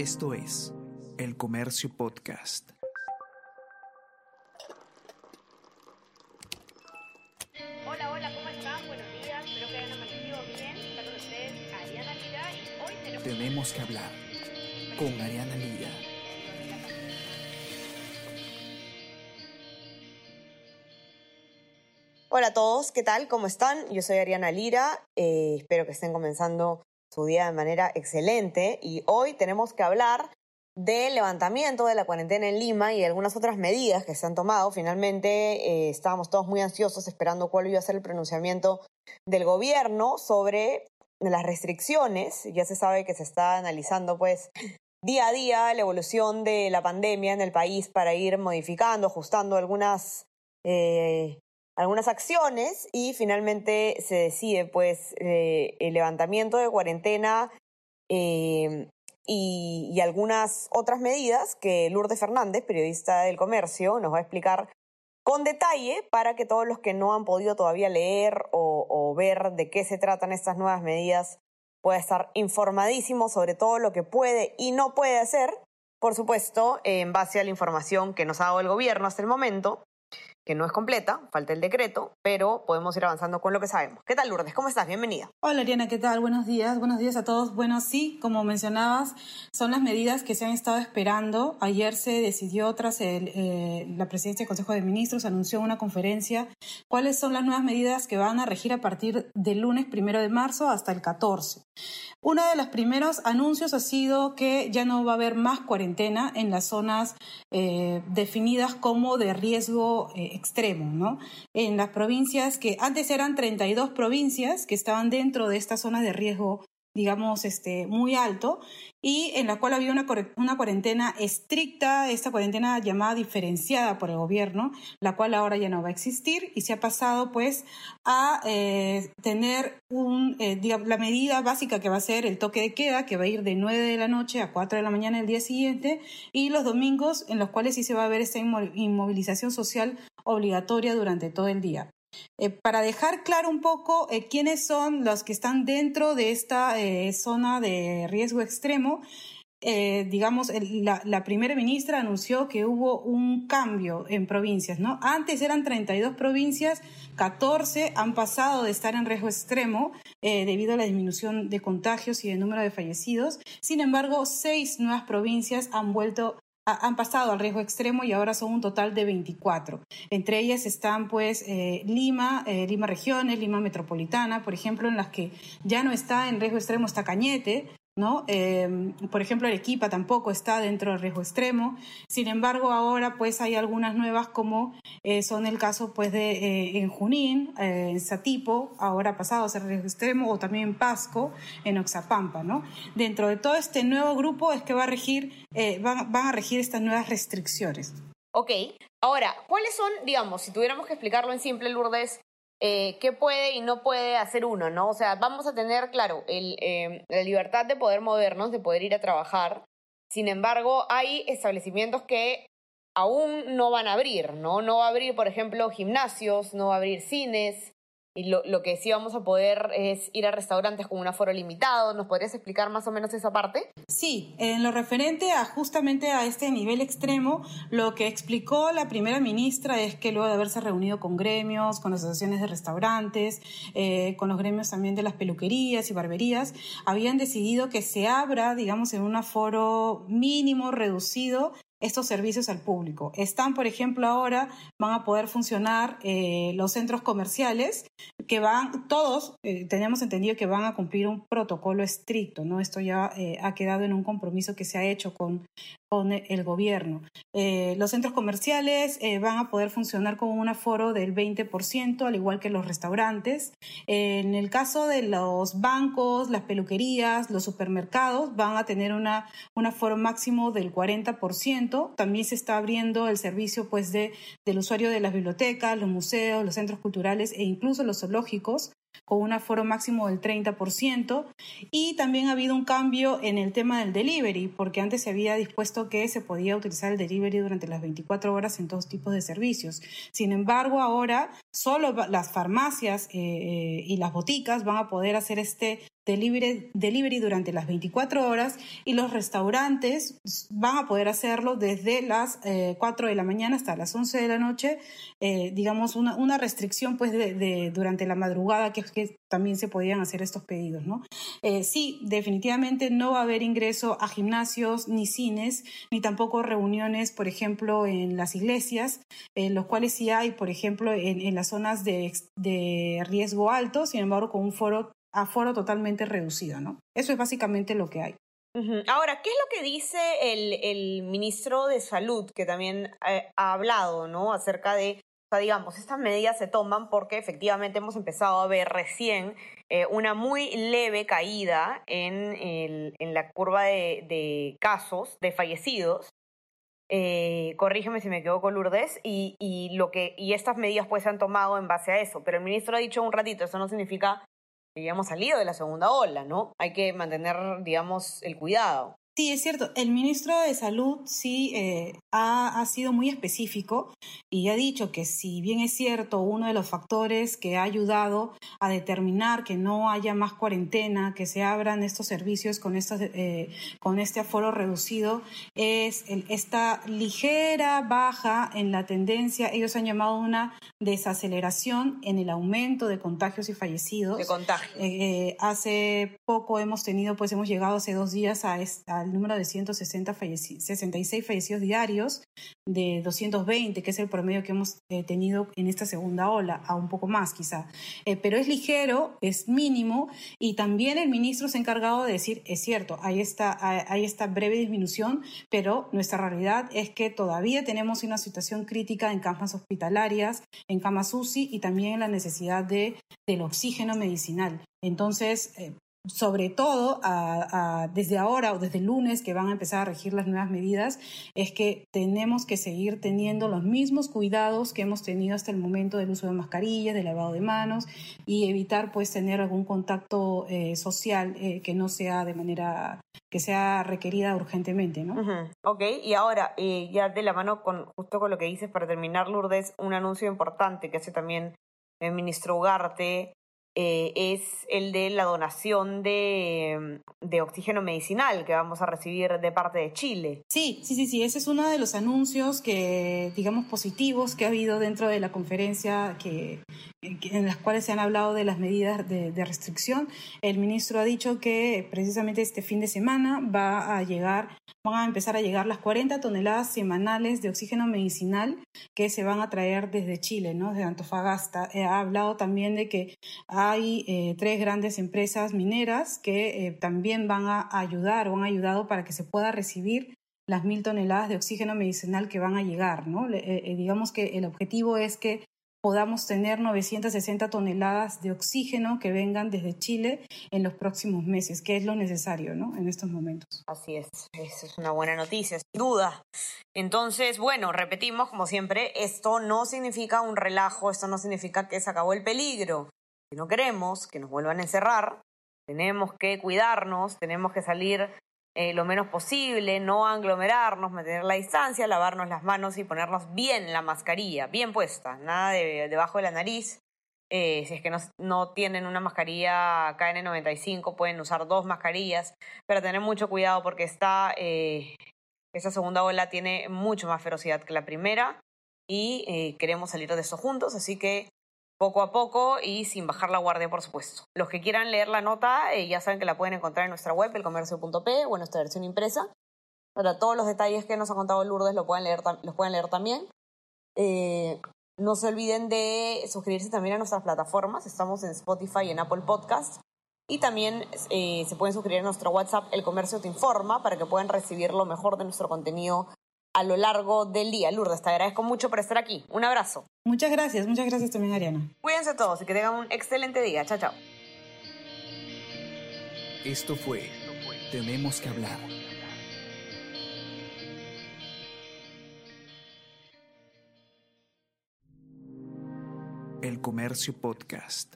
Esto es El Comercio Podcast. Hola, hola, ¿cómo están? Buenos días, espero que hayan amanecido bien. Está con ustedes Ariana Lira y hoy tenemos... Tenemos que hablar con Ariana Lira. Hola a todos, ¿qué tal? ¿Cómo están? Yo soy Ariana Lira, eh, espero que estén comenzando su día de manera excelente y hoy tenemos que hablar del levantamiento de la cuarentena en Lima y algunas otras medidas que se han tomado. Finalmente eh, estábamos todos muy ansiosos esperando cuál iba a ser el pronunciamiento del gobierno sobre las restricciones. Ya se sabe que se está analizando pues día a día la evolución de la pandemia en el país para ir modificando, ajustando algunas eh, algunas acciones y finalmente se decide pues eh, el levantamiento de cuarentena eh, y, algunas otras medidas que Lourdes Fernández, periodista del comercio, nos va a explicar con detalle para que todos los que no han podido todavía leer o, o ver de qué se tratan estas nuevas medidas puedan estar informadísimos sobre todo lo que puede y no puede hacer, por supuesto, en base a la información que nos ha dado el gobierno hasta el momento que no es completa, falta el decreto, pero podemos ir avanzando con lo que sabemos. ¿Qué tal, Lourdes? ¿Cómo estás? Bienvenida. Hola, Ariana, ¿qué tal? Buenos días, buenos días a todos. Bueno, sí, como mencionabas, son las medidas que se han estado esperando. Ayer se decidió, tras el, eh, la presidencia del Consejo de Ministros, anunció una conferencia cuáles son las nuevas medidas que van a regir a partir del lunes primero de marzo hasta el 14. Uno de los primeros anuncios ha sido que ya no va a haber más cuarentena en las zonas eh, definidas como de riesgo eh, extremo, ¿no? En las provincias que antes eran 32 provincias que estaban dentro de estas zonas de riesgo digamos, este, muy alto y en la cual había una, una cuarentena estricta, esta cuarentena llamada diferenciada por el gobierno, la cual ahora ya no va a existir y se ha pasado pues a eh, tener un, eh, la medida básica que va a ser el toque de queda, que va a ir de 9 de la noche a 4 de la mañana el día siguiente y los domingos en los cuales sí se va a ver esta inmovilización social obligatoria durante todo el día. Eh, para dejar claro un poco eh, quiénes son los que están dentro de esta eh, zona de riesgo extremo, digamos, la, primera ministra anunció que hubo un cambio en provincias, ¿no? Antes eran 32 provincias, 14 han pasado de estar en riesgo extremo debido a la disminución de contagios y de número de fallecidos. Sin embargo, seis nuevas provincias han vuelto han pasado al riesgo extremo y ahora son un total de 24. Entre ellas están pues eh, Lima, eh, Lima Regiones, Lima Metropolitana, por ejemplo, en las que ya no está en riesgo extremo está Cañete, ¿no? Eh, por ejemplo, Arequipa tampoco está dentro del riesgo extremo. Sin embargo, ahora pues hay algunas nuevas como eh, son el caso pues de eh, en Junín, eh, en Satipo, ahora pasado a ser riesgo extremo, o también en Pasco, en Oxapampa, ¿no? Dentro de todo este nuevo grupo es que va a regir, van, van a regir estas nuevas restricciones. Ok, ahora, ¿cuáles son, digamos, si tuviéramos que explicarlo en simple, Lourdes, eh, qué puede y no puede hacer uno, ¿no? O sea, vamos a tener, claro, el, eh, la libertad de poder movernos, de poder ir a trabajar. Sin embargo, hay establecimientos que aún no van a abrir, ¿no? No va a abrir, por ejemplo, gimnasios, no va a abrir cines, y lo, lo, que sí vamos a poder es ir a restaurantes con un aforo limitado. ¿Nos podrías explicar más o menos esa parte? Sí, en lo referente a justamente a este nivel extremo, lo que explicó la primera ministra es que luego de haberse reunido con gremios, con asociaciones de restaurantes, eh, con los gremios también de las peluquerías y barberías, habían decidido que se abra, digamos, en un aforo mínimo, reducido, estos servicios al público. Están, por ejemplo, ahora van a poder funcionar eh, los centros comerciales que van, todos eh, tenemos entendido que van a cumplir un protocolo estricto, ¿no? Esto ya eh, ha quedado en un compromiso que se ha hecho con, con el gobierno. Los centros comerciales van a poder funcionar con un aforo del 20%, al igual que los restaurantes. En el caso de los bancos, las peluquerías, los supermercados, van a tener una, un aforo máximo del 40%. También se está abriendo el servicio pues, de, del usuario de las bibliotecas, los museos, los centros culturales e incluso los zoológicos con un aforo máximo del 30%. Y también ha habido un cambio en el tema del delivery, porque antes se había dispuesto que se podía utilizar el delivery durante las 24 horas en todos tipos de servicios. Sin embargo, ahora solo las farmacias eh, y las boticas van a poder hacer este delivery, delivery durante las 24 horas y los restaurantes van a poder hacerlo desde las 4 de la mañana hasta las 11 de la noche, digamos una, una restricción pues de, durante la madrugada que, que también se podían hacer estos pedidos, ¿no? sí, definitivamente no va a haber ingreso a gimnasios ni cines, ni tampoco reuniones, por ejemplo, en las iglesias, en los cuales sí hay, por ejemplo, en, zonas de, de, riesgo alto, sin embargo, con un foro, aforo totalmente reducido, ¿no? Eso es básicamente lo que hay. Ahora, ¿qué es lo que dice el, el ministro de Salud, que también eh, ha hablado, ¿no? Acerca de digamos, estas medidas se toman porque efectivamente hemos empezado a ver recién eh, una muy leve caída en, en la curva de, casos de fallecidos. Eh, corrígeme si me equivoco, Lourdes, y, y, lo que, y estas medidas pues se han tomado en base a eso. Pero el ministro ha dicho un ratito, eso no significa que ya hemos salido de la segunda ola, ¿no? Hay que mantener, digamos, el cuidado. Sí, es cierto. El ministro de Salud sí eh, ha, sido muy específico y ha dicho que si bien es cierto, uno de los factores que ha ayudado a determinar que no haya más cuarentena, que se abran estos servicios con, estos, eh, con este aforo reducido, es esta ligera baja en la tendencia, ellos han llamado una desaceleración en el aumento de contagios y fallecidos. De contagio. Eh, hace poco hemos tenido, pues hemos llegado hace dos días a, esta, número de 160 66 fallecidos diarios de 220, que es el promedio que hemos eh, tenido en esta segunda ola, a un poco más quizá. Eh, pero es ligero, es mínimo, y también el ministro se ha encargado de decir, es cierto, hay esta, hay esta breve disminución, pero nuestra realidad es que todavía tenemos una situación crítica en camas hospitalarias, en camas UCI y también en la necesidad de, del oxígeno medicinal. Entonces, eh, sobre todo desde ahora o desde el lunes que van a empezar a regir las nuevas medidas, es que tenemos que seguir teniendo los mismos cuidados que hemos tenido hasta el momento del uso de mascarillas, del lavado de manos y evitar pues tener algún contacto eh, social eh, que no sea de manera que sea requerida urgentemente, ¿no? Ok, y ahora, eh, ya de la mano con justo con lo que dices para terminar, Lourdes, un anuncio importante que hace también el ministro Ugarte eh, es el de la donación de, de, oxígeno medicinal que vamos a recibir de parte de Chile. Sí, sí, sí, sí, ese es uno de los anuncios que, digamos, positivos que ha habido dentro de la conferencia que, en las cuales se han hablado de las medidas de, de restricción. El ministro ha dicho que precisamente este fin de semana va a llegar van a empezar a llegar las 40 toneladas semanales de oxígeno medicinal que se van a traer desde Chile, ¿no? desde Antofagasta. Eh, ha hablado también de que hay eh, tres grandes empresas mineras que eh, también van a ayudar o han ayudado para que se pueda recibir las mil toneladas de oxígeno medicinal que van a llegar. ¿no? digamos que el objetivo es que podamos tener 960 toneladas de oxígeno que vengan desde Chile en los próximos meses, que es lo necesario ¿no? en estos momentos. Así es, eso es una buena noticia, sin duda. Entonces, bueno, repetimos como siempre, esto no significa un relajo, esto no significa que se acabó el peligro. Si no queremos que nos vuelvan a encerrar, tenemos que cuidarnos, tenemos que salir eh, lo menos posible, no aglomerarnos, mantener la distancia, lavarnos las manos y ponernos bien la mascarilla, bien puesta, nada de, debajo de la nariz. Eh, si es que no, tienen una mascarilla KN95, pueden usar dos mascarillas, pero tener mucho cuidado porque esta, eh, segunda ola tiene mucho más ferocidad que la primera y queremos salir de eso juntos, así que poco a poco y sin bajar la guardia, por supuesto. Los que quieran leer la nota eh, ya saben que la pueden encontrar en nuestra web, elcomercio.p o en nuestra versión impresa. Para todos los detalles que nos ha contado Lourdes lo pueden leer, los pueden leer también. Eh, no se olviden de suscribirse también a nuestras plataformas. Estamos en Spotify y en Apple Podcasts. Y también eh, se pueden suscribir a nuestro WhatsApp El Comercio Te Informa para que puedan recibir lo mejor de nuestro contenido a lo largo del día. Lourdes, te agradezco mucho por estar aquí. Un abrazo. Muchas gracias, muchas gracias también, Ariana. Cuídense todos y que tengan un excelente día. Chao, chao. Esto fue Tenemos que hablar. El Comercio Podcast.